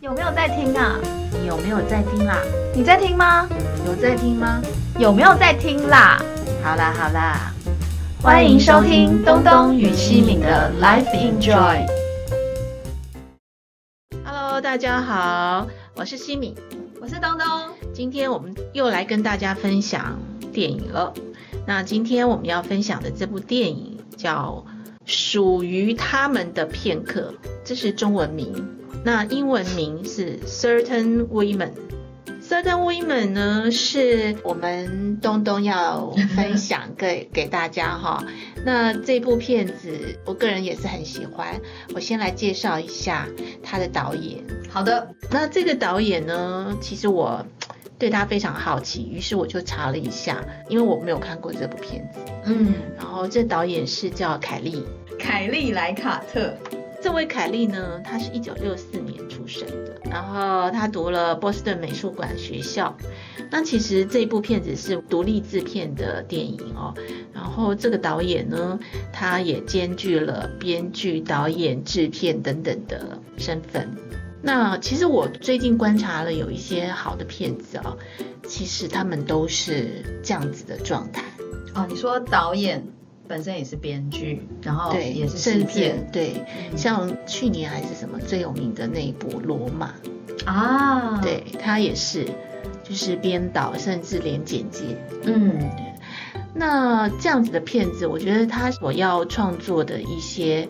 有没有在听啊？你有没有在听啦？你在听吗？有在听吗？有没有在听啦？好啦好啦，欢迎收听东东与西敏的 Life Enjoy。Hello，大家好，我是西敏。我是东东。今天我们又来跟大家分享电影了。那今天我们要分享的这部电影叫《属于他们的片刻》，这是中文名。那英文名是 Certain Women。Certain Women 呢，是我们东东要分享给给大家哈。那这部片子，我个人也是很喜欢。我先来介绍一下他的导演。好的，那这个导演呢，其实我对他非常好奇，于是我就查了一下，因为我没有看过这部片子。嗯，然后这导演是叫凯利，凯利莱卡特。这位凯利呢，他是一九六四年出生的，然后他读了波士顿美术馆学校。那其实这部片子是独立制片的电影哦，然后这个导演呢，他也兼具了编剧、导演、制片等等的身份。那其实我最近观察了有一些好的片子哦，其实他们都是这样子的状态。哦，你说导演本身也是编剧，然后对，也是制片对，像去年还是什么最有名的那一部《罗马》，啊。，对他也是，就是编导，甚至连剪辑。嗯，那这样子的片子，我觉得他所要创作的一些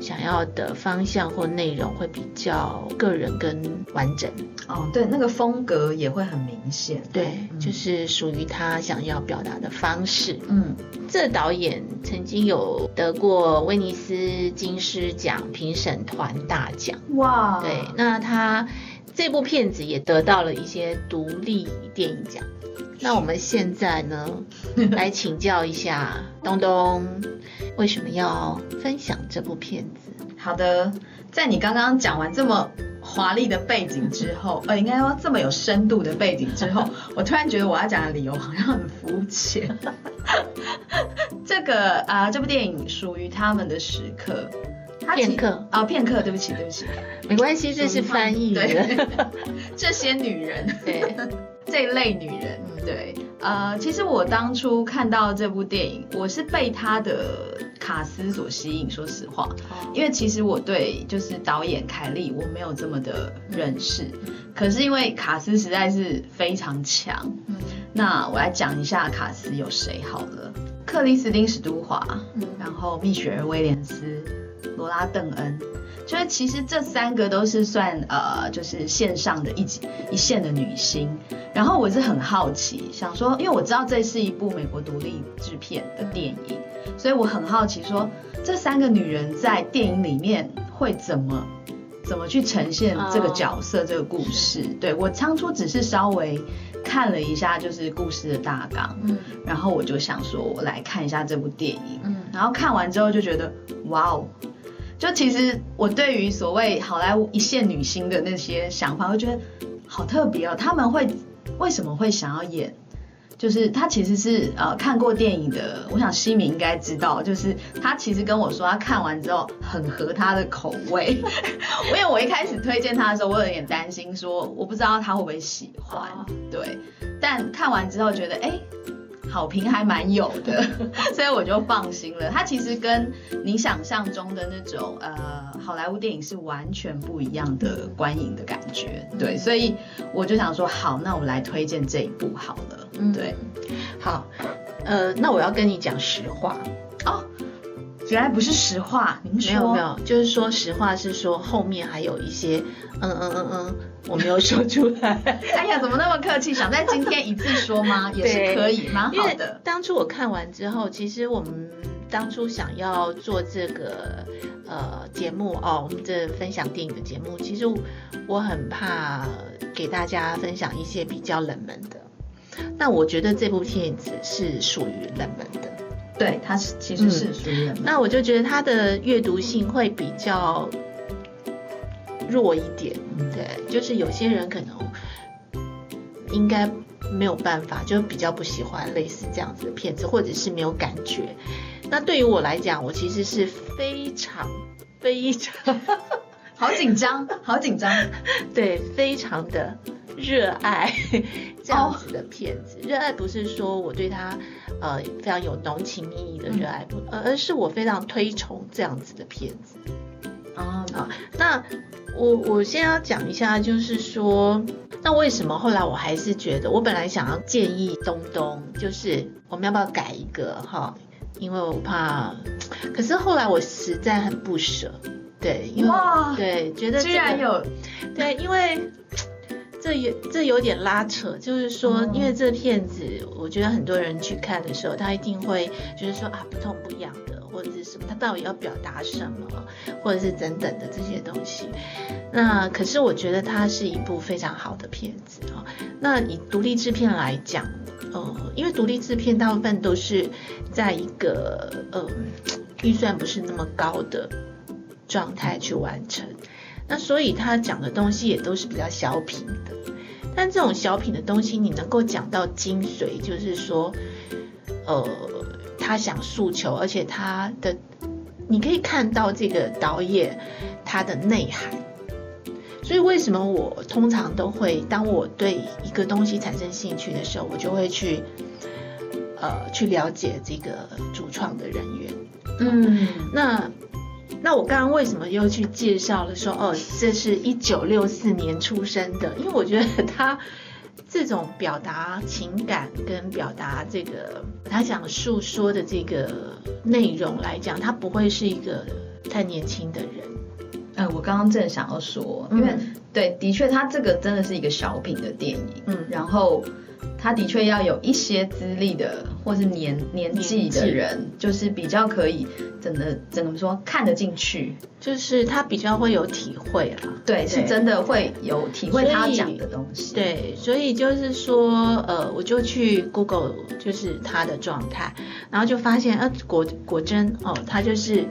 想要的方向或内容会比较个人跟完整。哦，对，那个风格也会很明显。对，嗯就是属于他想要表达的方式。嗯，这导演曾经有得过威尼斯金狮奖评审团大奖。哇，对，那他这部片子也得到了一些独立电影奖。那我们现在呢，来请教一下东东，为什么要分享这部片子？好的，在你刚刚讲完这么华丽的背景之后，呃，应该说这么有深度的背景之后，我突然觉得我要讲的理由好像很肤浅。这个啊、呃这部电影属于他们的时刻。它片刻。啊、片刻，对不起，对不起，没关系，这是翻译的。对。这些女人，对，这一类女人，嗯对，呃，其实我当初看到这部电影，我是被她的卡斯所吸引，说实话，因为其实我对就是导演凯利我没有这么的认识，可是因为卡斯实在是非常强，嗯。那我来讲一下卡斯有谁好了，克里斯汀史都华，嗯。然后蜜雪儿威廉斯、罗拉邓恩。就是其实这三个都是算呃，就是线上的一级一线的女星。然后我是很好奇，想说，因为我知道这是一部美国独立制片的电影，所以我很好奇说，这三个女人在电影里面会怎么怎么去呈现这个角色、这个故事。对我当初只是稍微看了一下，就是故事的大纲，嗯然后我就想说，我来看一下这部电影。嗯然后看完之后就觉得，哇哦！就其实我对于所谓好莱坞一线女星的那些想法，我觉得好特别哦。他们会为什么会想要演？就是他其实是呃看过电影的，我想西敏应该知道，就是他其实跟我说他看完之后很合他的口味，因为我一开始推荐他的时候，我有点担心说我不知道他会不会喜欢，哦对，但看完之后觉得哎。好评还蛮有的，所以我就放心了。它其实跟你想象中的那种呃好莱坞电影是完全不一样的观影的感觉，对，所以我就想说，好，那我来推荐这一部好了，嗯对。好，呃，那我要跟你讲实话。哦，原来不是实话，您说没有没有，就是说实话是说后面还有一些嗯嗯嗯嗯，我没有说出来。哎呀，怎么那么客气？想在今天一次说吗？也是可以，蛮好的。当初我看完之后，其实我们当初想要做这个呃节目哦，我们这分享电影的节目，其实我很怕给大家分享一些比较冷门的。那我觉得这部片子是属于冷门的，对，它是其实是属于。那我就觉得它的阅读性会比较弱一点。嗯对，就是有些人可能应该没有办法，就比较不喜欢类似这样子的片子，或者是没有感觉。那对于我来讲，我其实是非常非常 好紧张，好紧张。对，非常的热爱 这样子的片子。热爱不是说我对他呃非常有浓情蜜意的热爱，不，而是我非常推崇这样子的片子。哦，啊，那我我先要讲一下，就是说，那为什么后来我还是觉得，我本来想要建议东东，就是我们要不要改一个哈？因为我怕，可是后来我实在很不舍，对，因为对觉得、这居然有对，因为这有这有点拉扯，就是说，嗯因为这片子，我觉得很多人去看的时候，他一定会就是说啊，不痛不痒的，或者是什么，他到底要表达什么，或者是等等的这些东西。那可是我觉得它是一部非常好的片子啊、那以独立制片来讲，呃，因为独立制片大部分都是在一个呃预算不是那么高的状态去完成。那所以他讲的东西也都是比较小品的，但这种小品的东西，你能够讲到精髓，就是说，呃，他想诉求，而且他的你可以看到这个导演他的内涵。所以为什么我通常都会，当我对一个东西产生兴趣的时候，我就会去，呃，去了解这个主创的人员。嗯那那我刚刚为什么又去介绍了说哦，这是一九六四年出生的？因为我觉得他这种表达情感跟表达这个他想诉说的这个内容来讲，他不会是一个太年轻的人。嗯，我刚刚正想要说，因为、嗯对，的确，他这个真的是一个小品的电影，嗯然后他的确要有一些资历的或是年年纪的人，就是比较可以真的怎么说看得进去，就是他比较会有体会啦，对，是真的会有体会他讲的东西，，对，所以就是说，呃，我就去 Google 就是他的状态，然后就发现，呃，果果真哦，他就是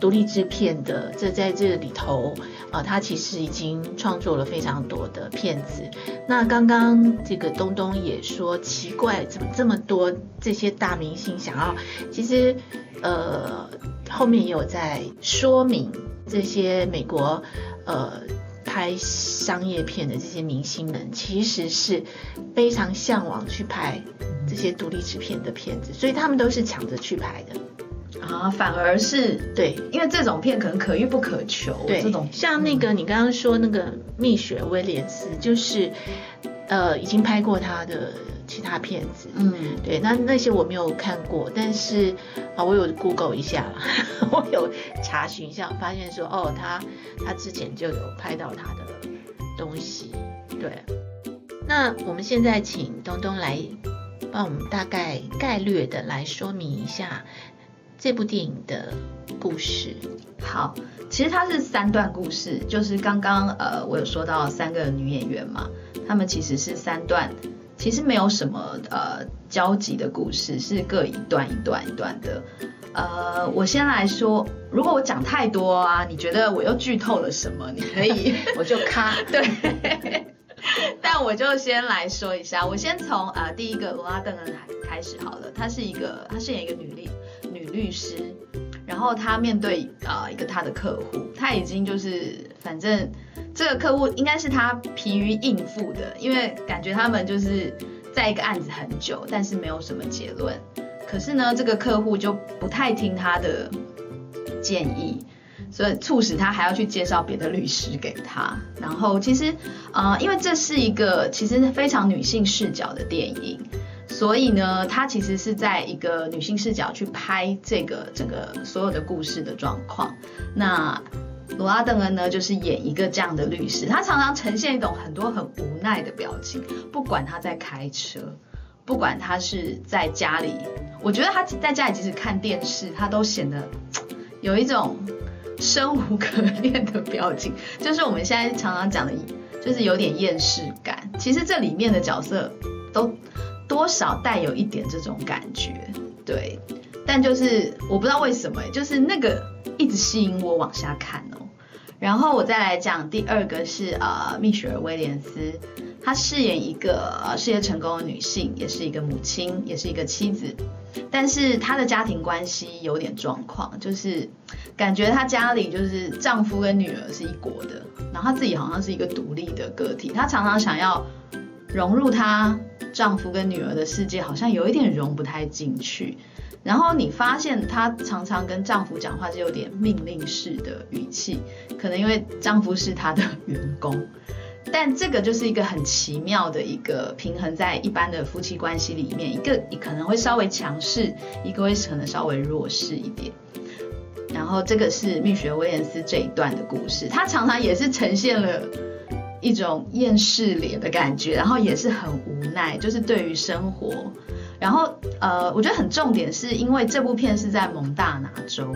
独立制片的，这在这里头，呃，他其实已经创作了非常多的片子。那刚刚这个东东也说，奇怪，怎么这么多这些大明星想要，其实，呃，后面也有在说明这些美国，呃。拍商业片的这些明星们，其实是非常向往去拍这些独立制片的片子，所以他们都是抢着去拍的。啊，反而是对因为这种片可能可遇不可求，对，这种。像那个你刚刚说那个蜜雪威廉斯，就是呃已经拍过他的其他片子，嗯。对，那那些我没有看过，但是啊，我有 Google 一下，我有查询一下，发现说哦，他他之前就有拍到他的东西，对。那我们现在请东东来帮我们大概概略的来说明一下这部电影的故事。好，其实它是三段故事，就是刚刚呃我有说到三个女演员嘛，她们其实是三段，其实没有什么呃交集的故事，是各一段一段一段的。呃，我先来说，如果我讲太多啊，你觉得我又剧透了什么？你可以 我就咔，对，但我就先来说一下，我先从呃第一个罗拉邓恩开始好了。她是一个，她饰演一个女律女律师，然后他面对呃一个他的客户，他已经就是反正这个客户应该是他疲于应付的，因为感觉他们就是在一个案子很久，但是没有什么结论。可是呢，这个客户就不太听他的建议。所以促使他还要去介绍别的律师给他。然后其实，呃，因为这是一个其实非常女性视角的电影，所以呢，他其实是在一个女性视角去拍这个整个所有的故事的状况。那罗拉邓恩呢，就是演一个这样的律师，他常常呈现一种很多很无奈的表情，不管他在开车，不管他是在家里，我觉得他在家里即使看电视，他都显得 有一种。生无可恋的表情，就是我们现在常常讲的，就是有点厌世感。其实这里面的角色都多少带有一点这种感觉，对。但就是我不知道为什么，就是那个一直吸引我往下看哦。然后我再来讲第二个是呃蜜雪儿威廉斯，她饰演一个事业成功的女性，也是一个母亲，也是一个妻子，但是她的家庭关系有点状况，就是感觉她家里就是丈夫跟女儿是一国的，然后她自己好像是一个独立的个体，她常常想要融入她丈夫跟女儿的世界，好像有一点融不太进去。然后你发现她常常跟丈夫讲话是有点命令式的语气，可能因为丈夫是她的员工，但这个就是一个很奇妙的一个平衡，在一般的夫妻关系里面，一个可能会稍微强势，一个会可能稍微弱势一点。然后这个是蜜雪威廉斯这一段的故事，她常常也是呈现了一种厌世脸的感觉，然后也是很无奈，就是对于生活。然后，呃，我觉得很重点是因为这部片是在蒙大拿州，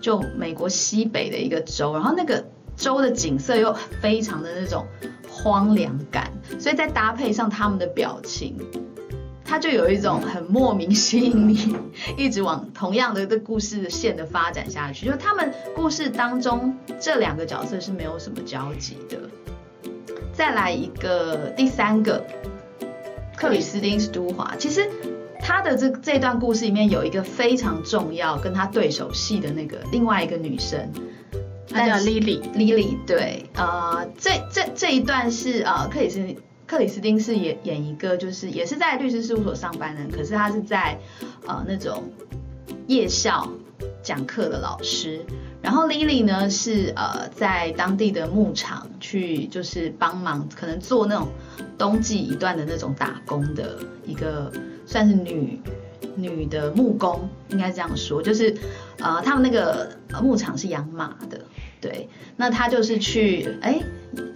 就美国西北的一个州，然后那个州的景色又非常的那种荒凉感，所以在搭配上他们的表情，他就有一种很莫名吸引你，一直往同样的这故事线的发展下去。就他们故事当中这两个角色是没有什么交集的。再来一个第三个，克里斯汀·斯都华，其实。他的这这段故事里面有一个非常重要跟他对手戏的那个另外一个女生，她叫 Lily。Lily 对，呃，这这这一段是呃克里斯克里斯汀是演演一个就是也是在律师事务所上班的，可是她是在呃那种夜校讲课的老师。然后 Lily 呢是呃在当地的牧场去就是帮忙，可能做那种冬季一段的那种打工的一个。算是女女的木工，应该这样说，就是呃，他们那个牧场是养马的，对，那他就是去，哎，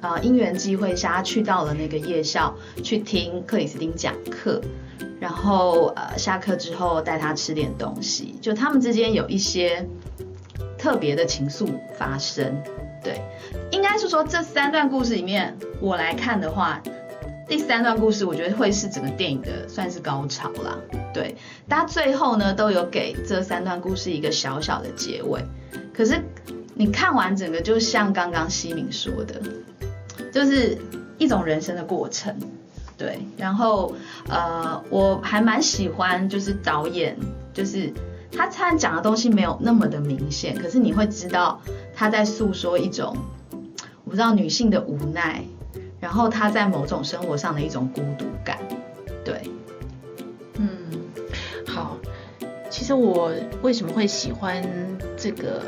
呃，因缘机会下去到了那个夜校去听克里斯汀讲课，然后呃下课之后带他吃点东西，就他们之间有一些特别的情愫发生，对，应该是说这三段故事里面，我来看的话。第三段故事，我觉得会是整个电影的算是高潮啦。对，大家最后呢都有给这三段故事一个小小的结尾。可是你看完整个，就像刚刚西敏说的，就是一种人生的过程。对，然后呃，我还蛮喜欢，就是导演，就是他虽然讲的东西没有那么的明显，可是你会知道他在诉说一种，我不知道女性的无奈。然后他在某种生活上的一种孤独感，对，嗯，好，其实我为什么会喜欢这个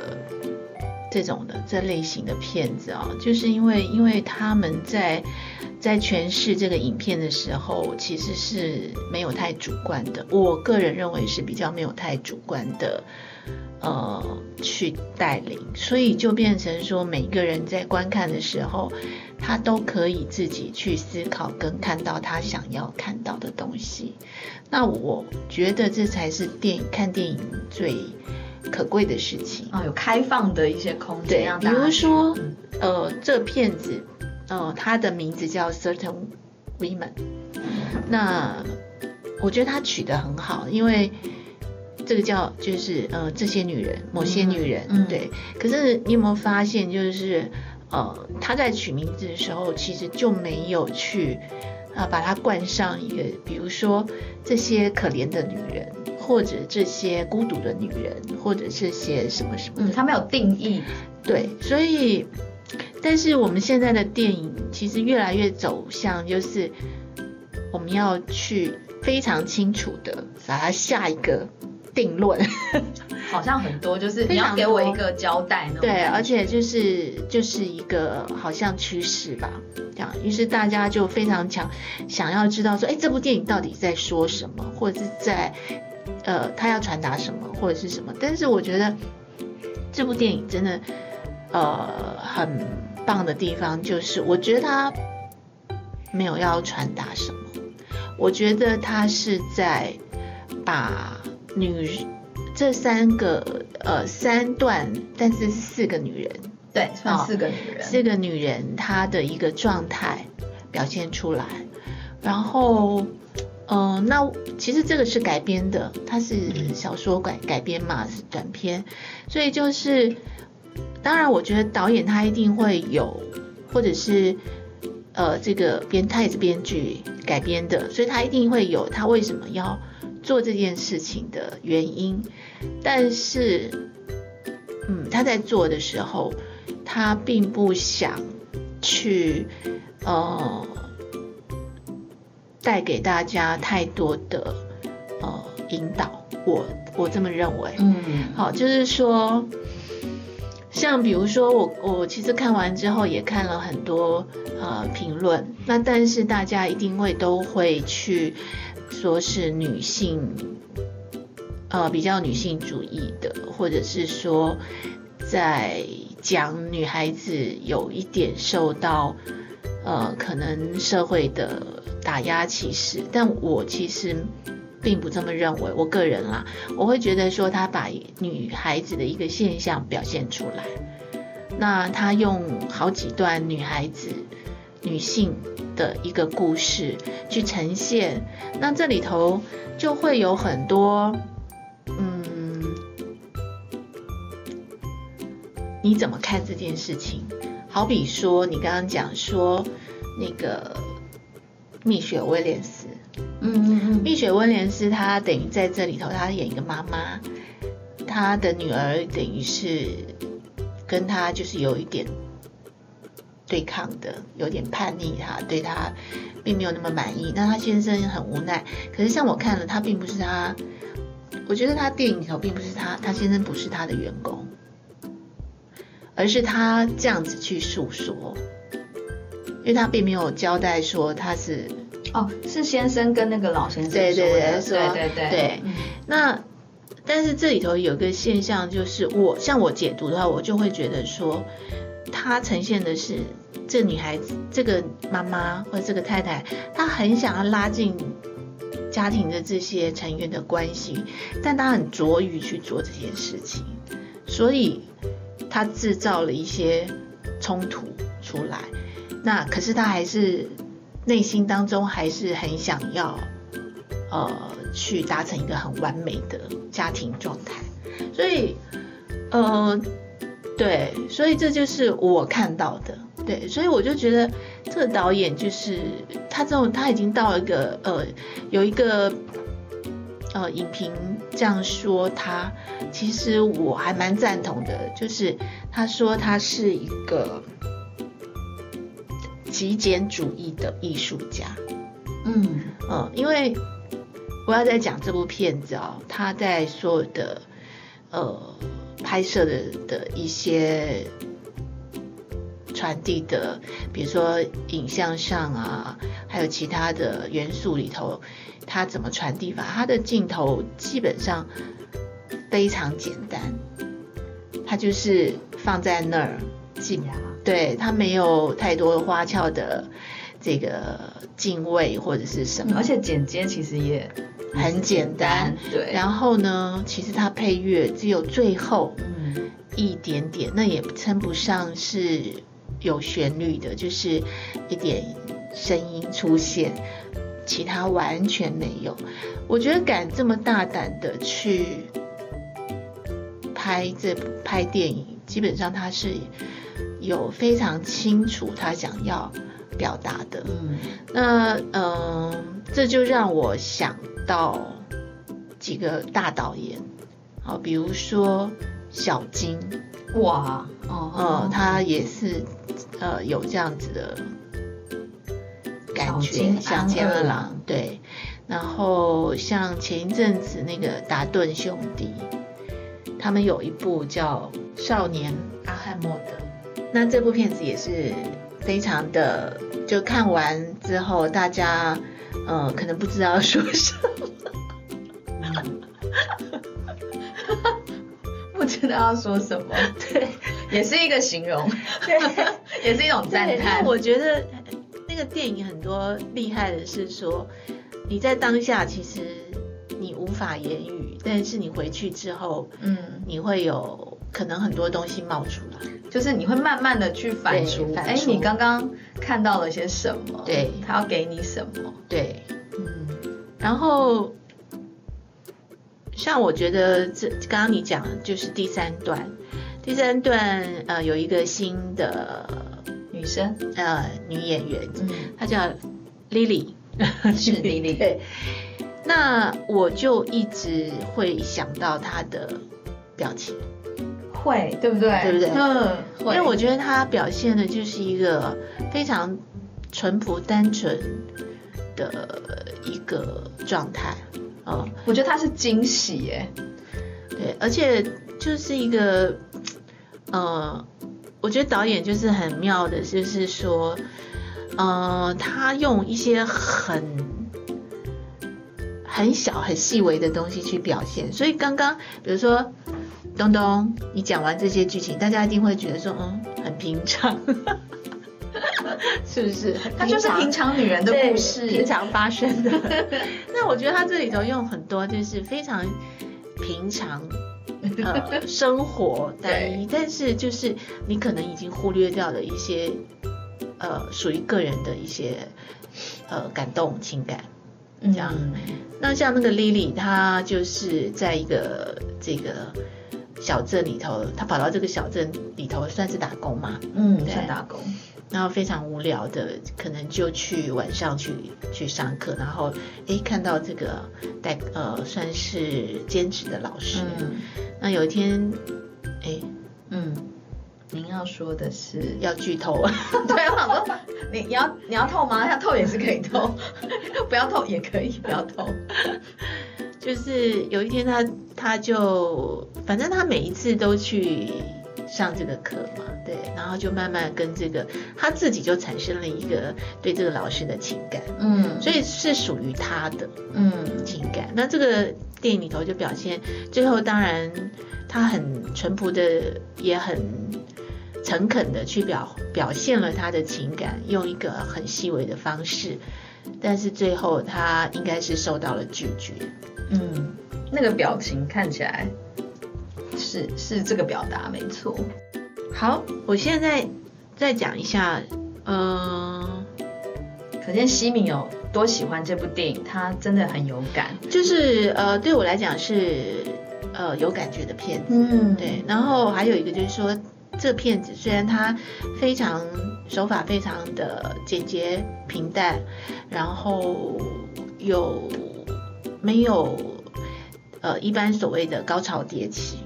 这种的这类型的片子啊，就是因为因为他们在在诠释这个影片的时候，其实是没有太主观的，我个人认为是比较没有太主观的。呃，去带领，所以就变成说，每个人在观看的时候，他都可以自己去思考跟看到他想要看到的东西。那我觉得这才是电影看电影最可贵的事情啊，有开放的一些空间，比如说，呃，这片子，呃，它的名字叫《Certain Women》，那我觉得它取得很好，因为。这个叫就是呃这些女人，某些女人，对。可是你有没有发现，就是呃他在取名字的时候，其实就没有去啊把它冠上一个，比如说这些可怜的女人，或者这些孤独的女人，或者这些什么什么，他没有定义。对，所以但是我们现在的电影其实越来越走向，就是我们要去非常清楚的把它下一个。定论 好像很多，就是 你要给我一个交代。对，而且就是就是一个好像趋势吧，这样，于是大家就非常强想要知道说，哎，这部电影到底在说什么，或者是在呃，他要传达什么，或者是什么。但是我觉得这部电影真的呃很棒的地方，就是我觉得他没有要传达什么，我觉得他是在把。女这三个呃三段，但是是四个女人，对，算四个女人，四个女人她的一个状态表现出来，然后嗯，那其实这个是改编的，它是小说改改编嘛，是短篇，所以就是当然，我觉得导演他一定会有，或者是呃，这个编他也是编剧改编的，所以他一定会有他为什么要做这件事情的原因。但是，嗯，他在做的时候，他并不想去呃带给大家太多的呃引导。我我这么认为。嗯，好，就是说。像比如说我我其实看完之后也看了很多呃评论，那但是大家一定会都会去说是女性呃比较女性主义的，或者是说在讲女孩子有一点受到呃可能社会的打压歧视，但我其实。并不这么认为，我个人啦，我会觉得说他把女孩子的一个现象表现出来，那他用好几段女孩子、女性的一个故事去呈现，那这里头就会有很多，嗯，你怎么看这件事情？好比说你刚刚讲说那个蜜雪威廉斯。嗯嗯嗯，蜜雪威廉斯她等于在这里头，她演一个妈妈，她的女儿等于是跟她就是有一点对抗的，有点叛逆，她对她并没有那么满意。那她先生很无奈，可是像我看了，他并不是他，我觉得他电影里头并不是他，他先生不是他的员工，而是他这样子去诉说，因为他并没有交代说他是。哦，是先生跟那个老先生对对对，对对对。对，那但是这里头有个现象，就是我像我解读的话，我就会觉得说，他呈现的是这女孩子，这个妈妈或者这个太太，她很想要拉近家庭的这些成员的关系，但她很着于去做这件事情，所以她制造了一些冲突出来。那可是他还是。内心当中还是很想要，呃，去达成一个很完美的家庭状态，所以，呃，对，所以这就是我看到的，对，所以我就觉得这个导演就是他这种他已经到了一个呃，有一个呃影评这样说他，其实我还蛮赞同的，就是他说他是一个。极简主义的艺术家，嗯嗯，因为我要在讲这部片子哦，他在所有的呃拍摄的的一些传递的，比如说影像上啊，还有其他的元素里头，他怎么传递法？他的镜头基本上非常简单，他就是放在那儿。对他没有太多花俏的这个敬畏或者是什么，而且剪接其实也很简单。对，然后呢，其实它配乐只有最后一点点，那也称不上是有旋律的，就是一点声音出现，其他完全没有。我觉得敢这么大胆的去拍这部拍电影，基本上他是。有非常清楚他想要表达的，嗯，那嗯，这就让我想到几个大导演，好，比如说小金，哇，哦，他也是呃有这样子的感觉，像金二郎，对，然后像前一阵子那个达顿兄弟，他们有一部叫《少年阿汉莫德》。那这部片子也是非常的，就看完之后，大家呃可能不知道说什么，不知道要说什么，对，也是一个形容，对，也是一种赞叹。我觉得那个电影很多厉害的是说，你在当下其实你无法言语，但是你回去之后，嗯，你会有可能很多东西冒出来。就是你会慢慢的去反刍，哎，你刚刚看到了些什么？对，他要给你什么？对，嗯，然后像我觉得这刚刚你讲的就是第三段，第三段呃有一个新的女生，呃女演员，嗯，她叫 Lily，是 Lily 对，那我就一直会想到她的表情，会，对不对？对不对。嗯，因会为我觉得他表现的就是一个非常淳朴单纯的一个状态，哦、我觉得他是惊喜耶，对，而且就是一个，呃，我觉得导演就是很妙的，就是说，呃，他用一些很很小、很细微的东西去表现，所以刚刚比如说东东，你讲完这些剧情，大家一定会觉得说，嗯，很平常，是不是？她就是平常女人的故事，平常发生的。那我觉得他这里头用很多就是非常平常。呃，生活单一，但是就是你可能已经忽略掉了一些呃属于个人的一些呃感动情感。这样那像那个 Lily，她就是在一个这个小镇里头，他跑到这个小镇里头算是打工嘛，嗯，算打工，然后非常无聊的，可能就去晚上去去上课，然后诶看到这个带呃算是兼职的老师，嗯。那有一天诶嗯，您要说的是，要剧透，对，我想说，你你要你要透吗？要透也是可以透，不要透也可以，不要透。就是有一天他他就反正他每一次都去上这个课嘛，对，然后就慢慢跟这个他自己就产生了一个对这个老师的情感，嗯所以是属于他的。嗯情感。那这个电影里头就表现，最后当然他很淳朴的，也很诚恳的去表表现了他的情感，用一个很细微的方式，但是最后他应该是受到了拒绝。嗯，那个表情看起来是是这个表达没错。好，我现在再讲一下，嗯，可见西敏有多喜欢这部电影，他真的很有感。就是呃，对我来讲是呃有感觉的片子。嗯对，然后还有一个就是说，这片子虽然它非常手法非常的简洁平淡，然后有没有呃一般所谓的高潮迭起，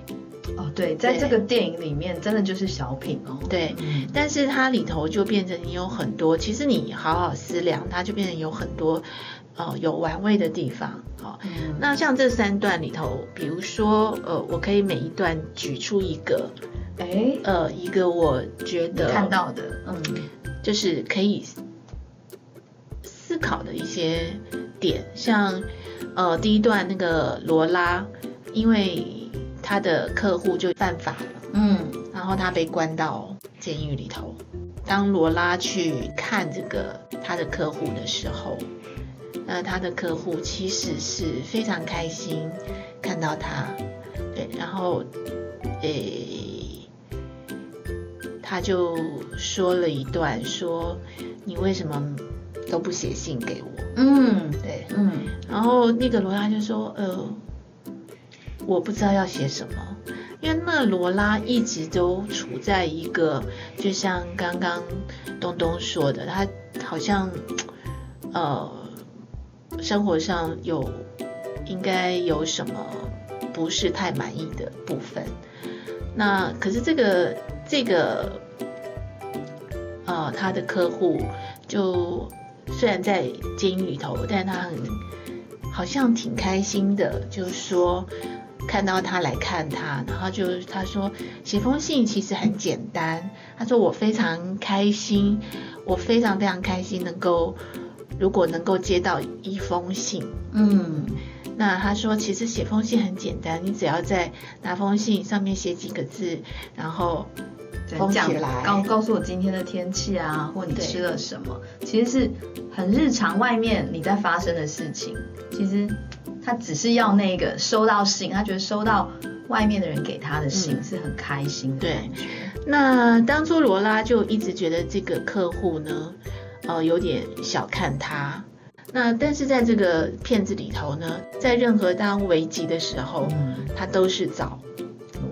哦，对，在对。这个电影里面真的就是小品哦。对，嗯。但是它里头就变成你有很多，其实你好好思量，它就变成有很多呃有玩味的地方，好、嗯。那像这三段里头，比如说呃，我可以每一段举出一个哎，呃一个我觉得看到的，嗯。就是可以思考的一些点，像呃第一段那个罗拉，因为他的客户就犯法了，嗯然后他被关到监狱里头。当罗拉去看这个他的客户的时候，那他的客户其实是非常开心看到他，对，然后诶，他就说了一段说你为什么都不写信给我？嗯对，嗯然后那个罗拉就说：“呃，我不知道要写什么，因为那罗拉一直都处在一个，就像刚刚东东说的，他好像呃生活上有应该有什么不是太满意的部分。那可是这个这个呃他的客户就虽然在监狱里头，但他很好像挺开心的，就是说看到他来看他，然后就他说写封信其实很简单，他说我非常开心，我非常非常开心能够如果能够接到一封信，嗯。那他说其实写封信很简单，你只要在拿封信上面写几个字，然后对，封讲起来告告诉我今天的天气啊，或你吃了什么，其实是很日常，外面你在发生的事情，其实他只是要那个收到信，他觉得收到外面的人给他的信嗯是很开心的对。那当初罗拉就一直觉得这个客户呢，呃，有点小看他。那但是在这个片子里头呢，在任何当危急的时候，嗯，他都是找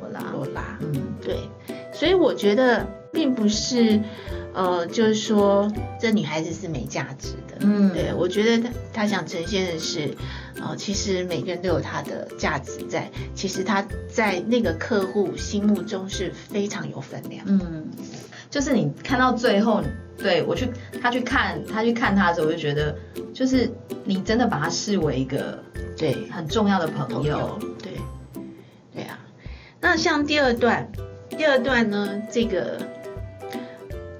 罗拉，罗拉。嗯对，所以我觉得并不是，呃，就是说这女孩子是没价值的。嗯对，我觉得他他想呈现的是，呃，其实每个人都有她的价值在，其实她在那个客户心目中是非常有分量。嗯，就是你看到最后，对我去他去看他去看他的时候，我就觉得，就是你真的把他视为一个对，很重要的朋友。对，对啊。那像第二段，第二段呢，这个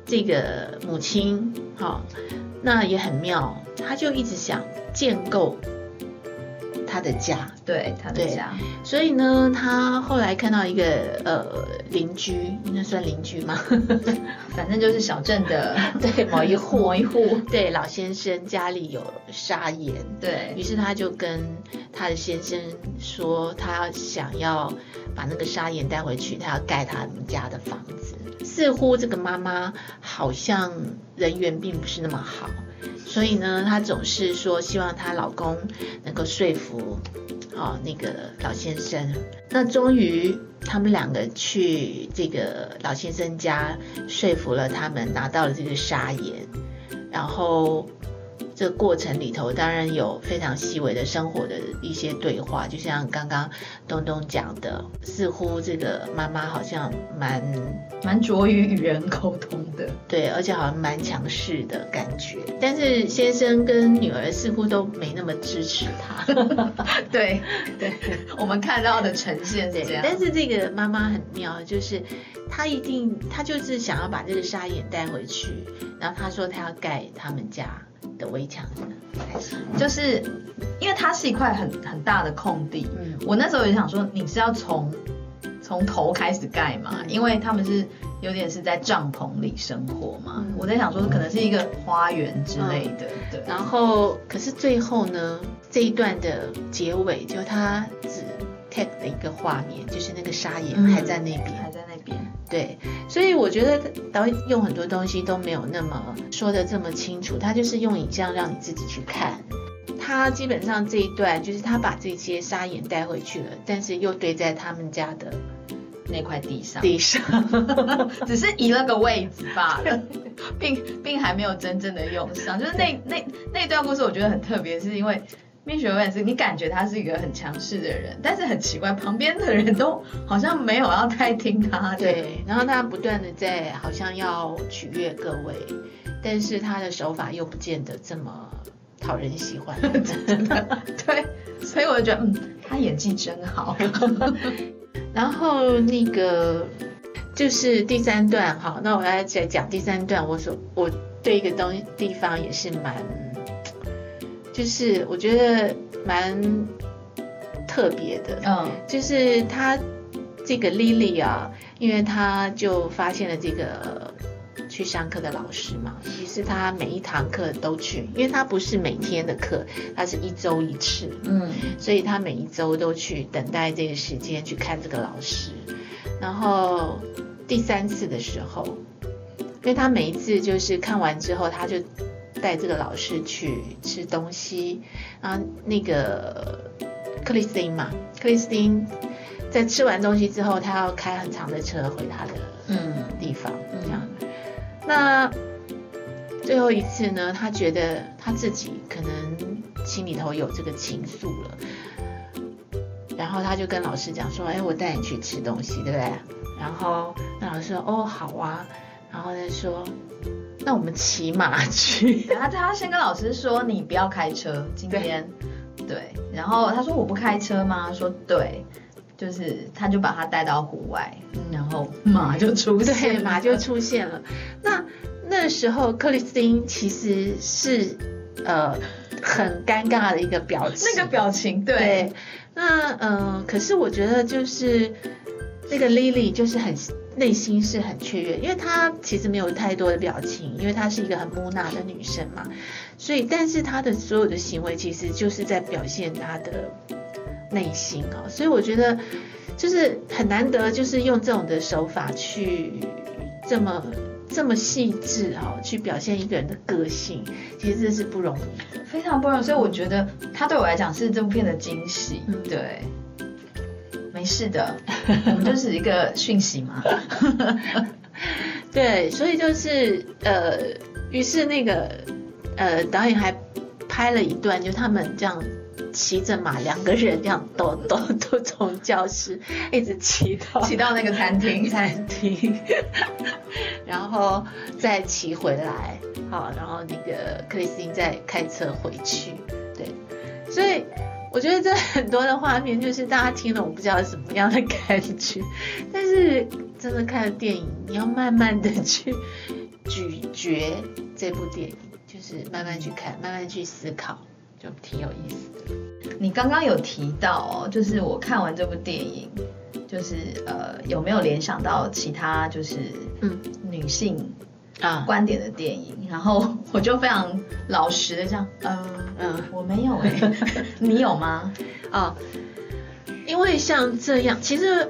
这个母亲，哈、那也很妙，她就一直想建构她的家，对他的对。家，所以呢，他后来看到一个呃邻居，那算邻居吗？反正就是小镇的 对，某一户某一户，对老先生家里有砂岩，对。于是他就跟他的先生说，他想要把那个砂岩带回去，他要盖他们家的房子。似乎这个妈妈好像人缘并不是那么好，所以呢，她总是说希望她老公能够说服哦那个老先生。那终于他们两个去这个老先生家说服了他们，拿到了这个砂岩，然后这个过程里头，当然有非常细微的生活的一些对话，就像刚刚东东讲的，似乎这个妈妈好像蛮蛮拙于与人沟通的。对，而且好像蛮强势的感觉。但是先生跟女儿似乎都没那么支持他。对对，我们看到的呈现是这样。但是这个妈妈很妙，就是她一定，她就是想要把这个沙眼带回去，然后她说她要盖他们家的围墙，还是就是因为它是一块很很大的空地，嗯我那时候也想说，你是要从从头开始盖嘛？嗯因为他们是有点是在帐篷里生活嘛。嗯我在想说，可能是一个花园之类的，对。然后，可是最后呢，这一段的结尾就他只 take 了一个画面，就是那个沙岩嗯还在那边。还在那边，对，所以我觉得导演用很多东西都没有那么说的这么清楚，他就是用影像让你自己去看。他基本上这一段就是他把这些砂岩带回去了，但是又堆在他们家的那块地上，地上。只是移了个位置罢了，并并还没有真正的用上。就是那那那段故事，我觉得很特别，是因为蜜雪儿也是你感觉他是一个很强势的人，但是很奇怪，旁边的人都好像没有要太听他的。对，然后他不断的在好像要取悦各位，但是他的手法又不见得这么讨人喜欢。真的对，所以我就觉得，嗯，他演技真好。然后那个就是第三段，好，那我来再讲第三段。我所我对一个东地方也是蛮，就是我觉得蛮特别的，嗯就是他这个 Lily 啊，因为他就发现了这个去上课的老师嘛，于是他每一堂课都去，因为他不是每天的课，他是一周一次，嗯所以他每一周都去等待这个时间去看这个老师。然后第三次的时候，因为他每一次就是看完之后，他就带这个老师去吃东西。然后那个克里斯汀嘛，克里斯汀在吃完东西之后，他要开很长的车回他的嗯地方，这样。那最后一次呢，他觉得他自己可能心里头有这个情愫了，然后他就跟老师讲说：“哎，我带你去吃东西，对不对？”然后那老师说：“哦，好啊。”然后他说：“那我们骑马去。对他他先跟老师说，你不要开车今天。对，然后他说我不开车吗？说对，就是他就把他带到户外，然后马就出现对，马就出现了。那那时候克里斯汀其实是呃很尴尬的一个表情，那个表情，对对，那呃，可是我觉得就是那个 Lily 就是很内心是很雀跃，因为她其实没有太多的表情，因为她是一个很木讷的女生嘛，所以但是她的所有的行为其实就是在表现她的内心哦，所以我觉得就是很难得，就是用这种的手法去这么。这么细致哈、去表现一个人的个性，其实这是不容易的。非常不容易，所以我觉得他对我来讲是这部片的惊喜，嗯对，没事的，我们就是一个讯息嘛。对，所以就是呃，于是那个呃导演还拍了一段，就他们这样骑着马，两个人这样都都都从教室一直骑到骑到那个餐厅，餐厅，然后再骑回来，好，然后那个克里斯汀再开车回去，对，所以我觉得这很多的画面，就是大家听了我不知道什么样的感觉，但是真的看了电影，你要慢慢的去咀嚼这部电影，就是慢慢去看，慢慢去思考，就挺有意思的。你刚刚有提到哦，就是我看完这部电影，就是呃有没有联想到其他就是嗯女性啊，观点的电影？然后 我就非常老实的这样，呃嗯我没有哎、你有吗？哦，因为像这样，其实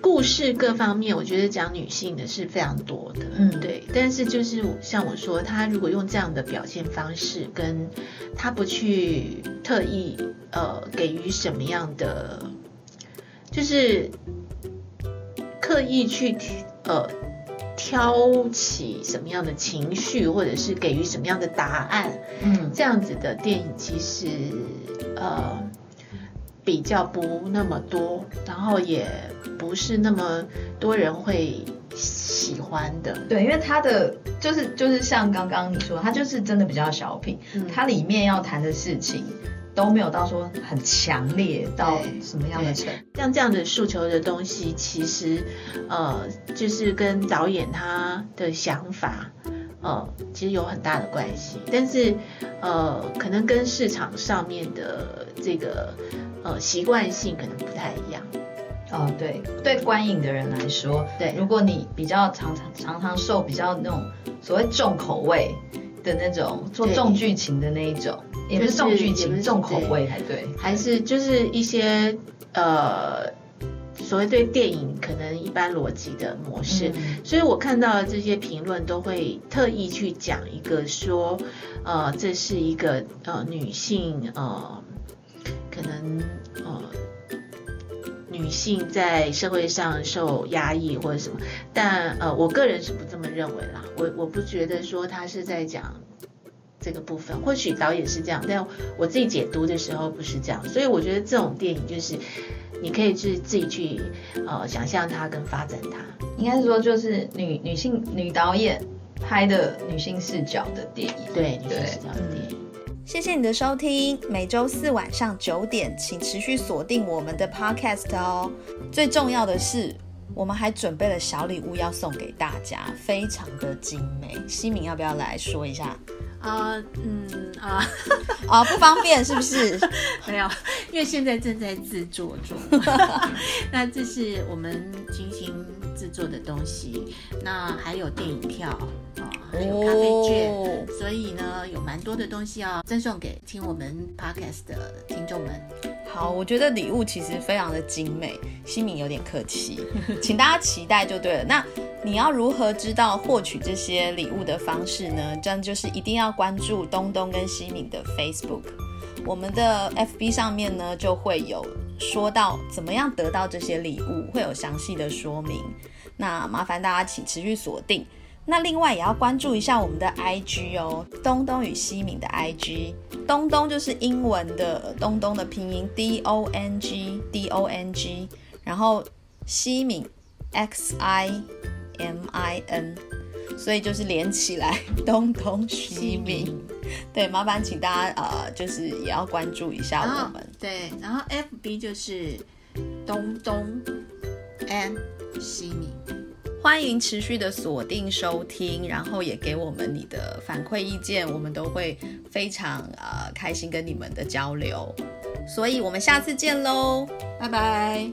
故事各方面，我觉得讲女性的是非常多的，嗯对。但是就是像我说，他如果用这样的表现方式，跟他不去特意呃给予什么样的，就是刻意去呃挑起什么样的情绪，或者是给予什么样的答案，嗯。这样子的电影其实呃比较不那么多，然后也不是那么多人会喜欢的。对，因为它的就是就是像刚刚你说，它就是真的比较小品，嗯。它里面要谈的事情都没有到说很强烈到什么样的程度。像这样的诉求的东西，其实呃就是跟导演他的想法。呃，其实有很大的关系，但是呃，可能跟市场上面的这个呃习惯性可能不太一样。哦，对，对观影的人来说，对如果你比较常常常常受比较那种所谓重口味的那种做重剧情的那一种，也不是重剧情，重口味才对。还是就是一些呃所谓对电影可能一般逻辑的模式。嗯所以我看到的这些评论都会特意去讲一个说，呃，这是一个呃女性呃可能呃女性在社会上受压抑或者什么，但呃我个人是不这么认为啦，我我不觉得说他是在讲。这个部分或许导演是这样，但我自己解读的时候不是这样，所以我觉得这种电影就是你可以去自己去呃想象它跟发展它。应该是说就是女女性女导演拍的女性视角的电影。对，女性对视角的电影。谢谢你的收听，每周四晚上九点，请持续锁定我们的 podcast 哦。最重要的是，我们还准备了小礼物要送给大家，非常的精美。西敏要不要来说一下？啊、嗯啊，啊、不方便是不是？没有，因为现在正在制作中。那这是我们精心制作的东西，那还有电影票啊、还有咖啡券。哦所以呢，有蛮多的东西要赠送给听我们 podcast 的听众们。好，我觉得礼物其实非常的精美，西敏有点客气，请大家期待就对了。那你要如何知道获取这些礼物的方式呢？这样就是一定要关注东东跟西敏的 Facebook，我们的 FB 上面呢就会有说到怎么样得到这些礼物，会有详细的说明。那麻烦大家请持续锁定。那另外也要关注一下我们的 IG 哦，东东与西敏的 IG。东东就是英文的东东的拼音 D O N G D O N G，然后西敏 X I M I N，所以就是连起来东东西敏。对，麻烦请大家呃，就是也要关注一下我们。对，然后 FB 就是东东 and 西米。欢迎持续的锁定收听，然后也给我们你的反馈意见，我们都会非常呃开心跟你们的交流。所以我们下次见喽，拜拜。